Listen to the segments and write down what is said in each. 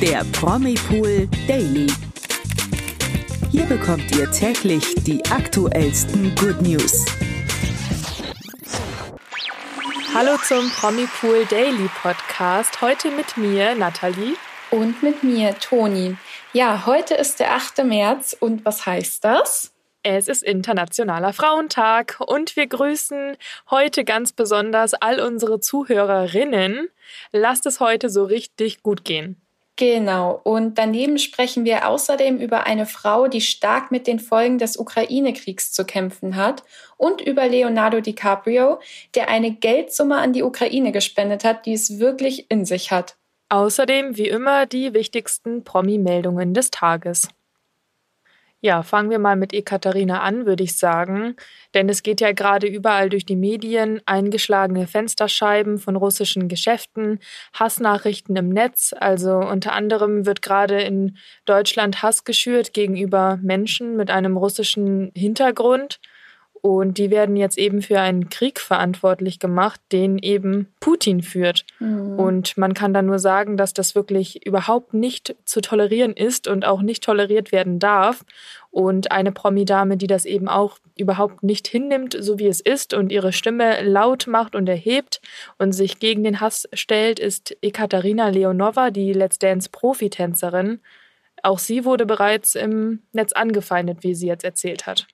der Promipool Daily. Hier bekommt ihr täglich die aktuellsten Good News. Hallo zum Promipool Daily Podcast. Heute mit mir, Nathalie. Und mit mir, Toni. Ja, heute ist der 8. März und was heißt das? Es ist Internationaler Frauentag und wir grüßen heute ganz besonders all unsere Zuhörerinnen. Lasst es heute so richtig gut gehen. Genau. Und daneben sprechen wir außerdem über eine Frau, die stark mit den Folgen des Ukraine-Kriegs zu kämpfen hat und über Leonardo DiCaprio, der eine Geldsumme an die Ukraine gespendet hat, die es wirklich in sich hat. Außerdem, wie immer, die wichtigsten Promi-Meldungen des Tages. Ja, fangen wir mal mit Ekaterina an, würde ich sagen. Denn es geht ja gerade überall durch die Medien, eingeschlagene Fensterscheiben von russischen Geschäften, Hassnachrichten im Netz. Also unter anderem wird gerade in Deutschland Hass geschürt gegenüber Menschen mit einem russischen Hintergrund. Und die werden jetzt eben für einen Krieg verantwortlich gemacht, den eben Putin führt. Mhm. Und man kann dann nur sagen, dass das wirklich überhaupt nicht zu tolerieren ist und auch nicht toleriert werden darf. Und eine Promi-Dame, die das eben auch überhaupt nicht hinnimmt, so wie es ist, und ihre Stimme laut macht und erhebt und sich gegen den Hass stellt, ist Ekaterina Leonova, die Let's Dance-Profitänzerin. Auch sie wurde bereits im Netz angefeindet, wie sie jetzt erzählt hat.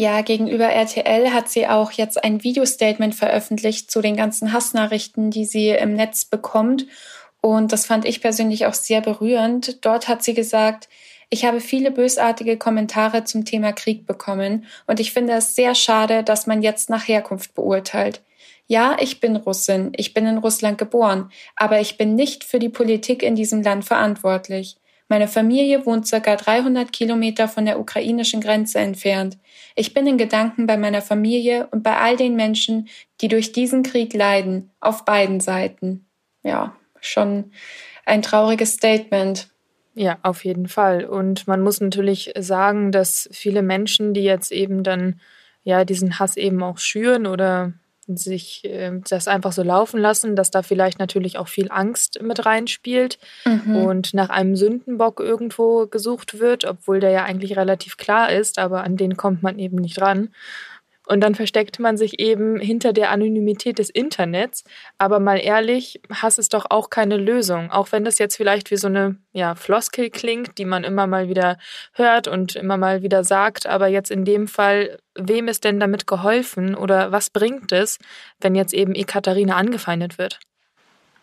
Ja, gegenüber RTL hat sie auch jetzt ein Videostatement veröffentlicht zu den ganzen Hassnachrichten, die sie im Netz bekommt. Und das fand ich persönlich auch sehr berührend. Dort hat sie gesagt, ich habe viele bösartige Kommentare zum Thema Krieg bekommen und ich finde es sehr schade, dass man jetzt nach Herkunft beurteilt. Ja, ich bin Russin, ich bin in Russland geboren, aber ich bin nicht für die Politik in diesem Land verantwortlich. Meine Familie wohnt circa 300 Kilometer von der ukrainischen Grenze entfernt. Ich bin in Gedanken bei meiner Familie und bei all den Menschen, die durch diesen Krieg leiden, auf beiden Seiten. Ja, schon ein trauriges Statement. Ja, auf jeden Fall. Und man muss natürlich sagen, dass viele Menschen, die jetzt eben dann ja diesen Hass eben auch schüren oder sich äh, das einfach so laufen lassen, dass da vielleicht natürlich auch viel Angst mit reinspielt mhm. und nach einem Sündenbock irgendwo gesucht wird, obwohl der ja eigentlich relativ klar ist, aber an den kommt man eben nicht ran. Und dann versteckt man sich eben hinter der Anonymität des Internets. Aber mal ehrlich, Hass ist doch auch keine Lösung. Auch wenn das jetzt vielleicht wie so eine ja, Floskel klingt, die man immer mal wieder hört und immer mal wieder sagt. Aber jetzt in dem Fall, wem ist denn damit geholfen oder was bringt es, wenn jetzt eben Ekaterina angefeindet wird?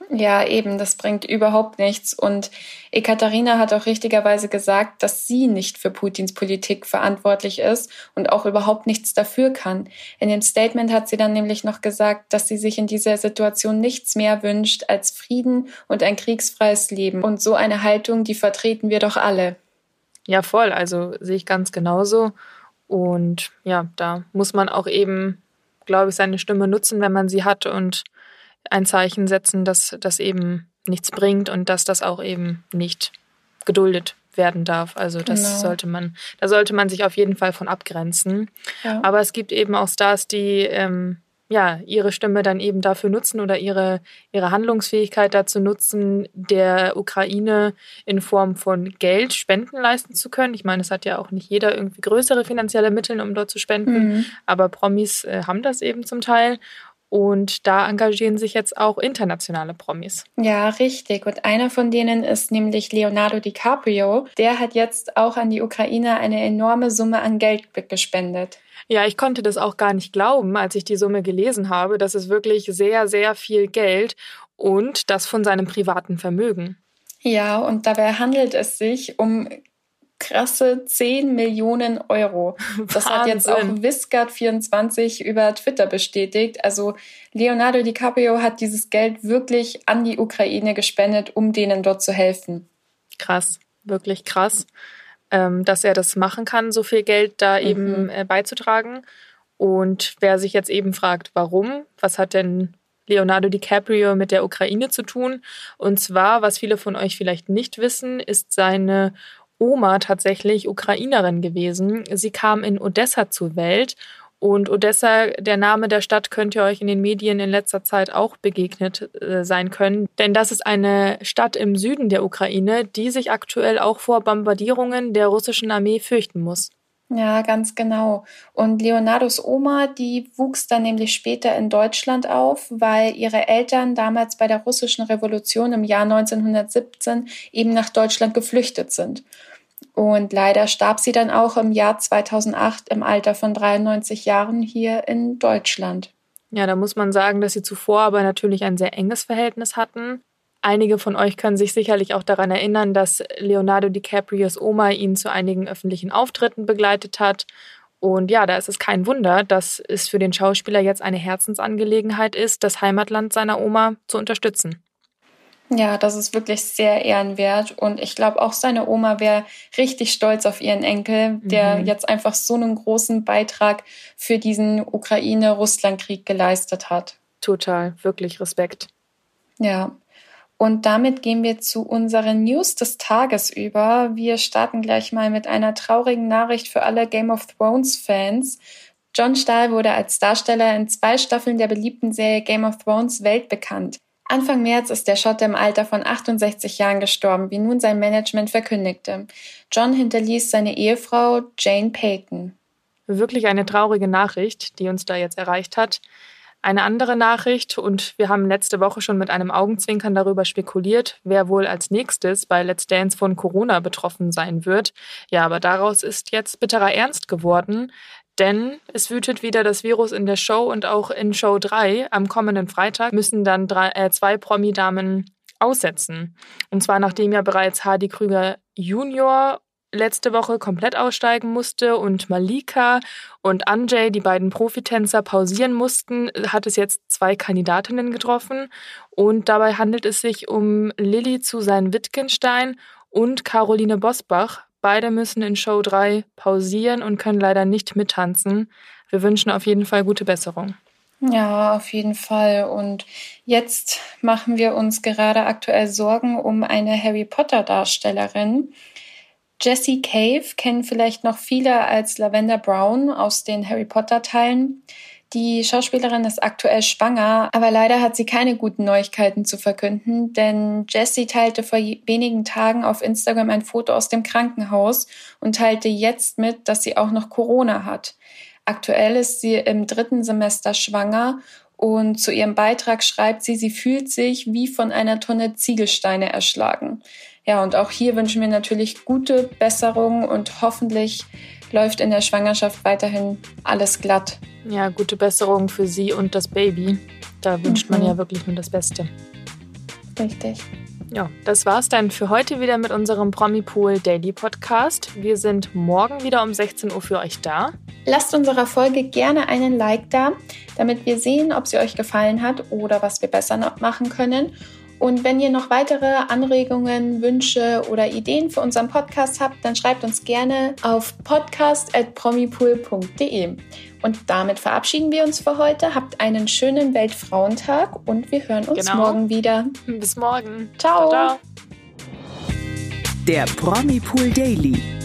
Ja, eben, das bringt überhaupt nichts. Und Ekaterina hat auch richtigerweise gesagt, dass sie nicht für Putins Politik verantwortlich ist und auch überhaupt nichts dafür kann. In dem Statement hat sie dann nämlich noch gesagt, dass sie sich in dieser Situation nichts mehr wünscht als Frieden und ein kriegsfreies Leben. Und so eine Haltung, die vertreten wir doch alle. Ja, voll. Also sehe ich ganz genauso. Und ja, da muss man auch eben, glaube ich, seine Stimme nutzen, wenn man sie hat und ein Zeichen setzen, dass das eben nichts bringt und dass das auch eben nicht geduldet werden darf. Also das genau. sollte man, da sollte man sich auf jeden Fall von abgrenzen. Ja. Aber es gibt eben auch Stars, die ähm, ja ihre Stimme dann eben dafür nutzen oder ihre ihre Handlungsfähigkeit dazu nutzen, der Ukraine in Form von Geld Spenden leisten zu können. Ich meine, es hat ja auch nicht jeder irgendwie größere finanzielle Mittel, um dort zu spenden, mhm. aber Promis äh, haben das eben zum Teil und da engagieren sich jetzt auch internationale Promis. Ja, richtig. Und einer von denen ist nämlich Leonardo DiCaprio. Der hat jetzt auch an die Ukraine eine enorme Summe an Geld gespendet. Ja, ich konnte das auch gar nicht glauben, als ich die Summe gelesen habe. Das ist wirklich sehr, sehr viel Geld und das von seinem privaten Vermögen. Ja, und dabei handelt es sich um krasse 10 Millionen Euro. Das Wahnsinn. hat jetzt auch Viscard24 über Twitter bestätigt. Also Leonardo DiCaprio hat dieses Geld wirklich an die Ukraine gespendet, um denen dort zu helfen. Krass, wirklich krass, ähm, dass er das machen kann, so viel Geld da mhm. eben äh, beizutragen. Und wer sich jetzt eben fragt, warum, was hat denn Leonardo DiCaprio mit der Ukraine zu tun? Und zwar, was viele von euch vielleicht nicht wissen, ist seine Oma tatsächlich Ukrainerin gewesen. Sie kam in Odessa zur Welt Und Odessa, der Name der Stadt, könnte euch in den Medien in letzter Zeit auch begegnet äh, sein können. Denn das ist eine Stadt im Süden der Ukraine, die sich aktuell auch vor Bombardierungen der russischen Armee fürchten muss. Ja, ganz genau. Und Leonardos Oma, die wuchs dann nämlich später in Deutschland auf, weil ihre Eltern damals bei der russischen Revolution im Jahr 1917 eben nach Deutschland geflüchtet sind. Und leider starb sie dann auch im Jahr 2008 im Alter von 93 Jahren hier in Deutschland. Ja, da muss man sagen, dass sie zuvor aber natürlich ein sehr enges Verhältnis hatten. Einige von euch können sich sicherlich auch daran erinnern, dass Leonardo DiCaprios Oma ihn zu einigen öffentlichen Auftritten begleitet hat. Und ja, da ist es kein Wunder, dass es für den Schauspieler jetzt eine Herzensangelegenheit ist, das Heimatland seiner Oma zu unterstützen. Ja, das ist wirklich sehr ehrenwert. Und ich glaube, auch seine Oma wäre richtig stolz auf ihren Enkel, der mhm. jetzt einfach so einen großen Beitrag für diesen Ukraine-Russland-Krieg geleistet hat. Total, wirklich Respekt. Ja, und damit gehen wir zu unseren News des Tages über. Wir starten gleich mal mit einer traurigen Nachricht für alle Game of Thrones Fans. John Stahl wurde als Darsteller in zwei Staffeln der beliebten Serie Game of Thrones weltbekannt. Anfang März ist der Schotte im Alter von 68 Jahren gestorben, wie nun sein Management verkündigte. John hinterließ seine Ehefrau Jane Payton. Wirklich eine traurige Nachricht, die uns da jetzt erreicht hat. Eine andere Nachricht, und wir haben letzte Woche schon mit einem Augenzwinkern darüber spekuliert, wer wohl als nächstes bei Let's Dance von Corona betroffen sein wird. Ja, aber daraus ist jetzt bitterer Ernst geworden, denn es wütet wieder das Virus in der Show und auch in Show 3 am kommenden Freitag müssen dann drei, äh, zwei Promi-Damen aussetzen. Und zwar nachdem ja bereits Hardy Krüger Junior letzte Woche komplett aussteigen musste und Malika und Anjay, die beiden Profitänzer, pausieren mussten, hat es jetzt zwei Kandidatinnen getroffen. Und dabei handelt es sich um Lilly zu sein Wittgenstein und Caroline Bosbach. Beide müssen in Show 3 pausieren und können leider nicht mittanzen. Wir wünschen auf jeden Fall gute Besserung. Ja, auf jeden Fall. Und jetzt machen wir uns gerade aktuell Sorgen um eine Harry Potter Darstellerin. Jessie Cave kennen vielleicht noch viele als Lavender Brown aus den Harry Potter Teilen. Die Schauspielerin ist aktuell schwanger, aber leider hat sie keine guten Neuigkeiten zu verkünden, denn Jessie teilte vor wenigen Tagen auf Instagram ein Foto aus dem Krankenhaus und teilte jetzt mit, dass sie auch noch Corona hat. Aktuell ist sie im dritten Semester schwanger und zu ihrem Beitrag schreibt sie, sie fühlt sich wie von einer Tonne Ziegelsteine erschlagen. Ja, und auch hier wünschen wir natürlich gute Besserung und hoffentlich läuft in der Schwangerschaft weiterhin alles glatt. Ja, gute Besserung für sie und das Baby. Da wünscht mhm. man ja wirklich nur das Beste. Richtig. Ja, das war's dann für heute wieder mit unserem Promipool Daily Podcast. Wir sind morgen wieder um 16 Uhr für euch da. Lasst unserer Folge gerne einen Like da, damit wir sehen, ob sie euch gefallen hat oder was wir besser machen können. Und wenn ihr noch weitere Anregungen, Wünsche oder Ideen für unseren Podcast habt, dann schreibt uns gerne auf podcast.promipool.de. Und damit verabschieden wir uns für heute. Habt einen schönen Weltfrauentag und wir hören uns genau. morgen wieder. Bis morgen. Ciao. Ciao. Der Promipool Daily.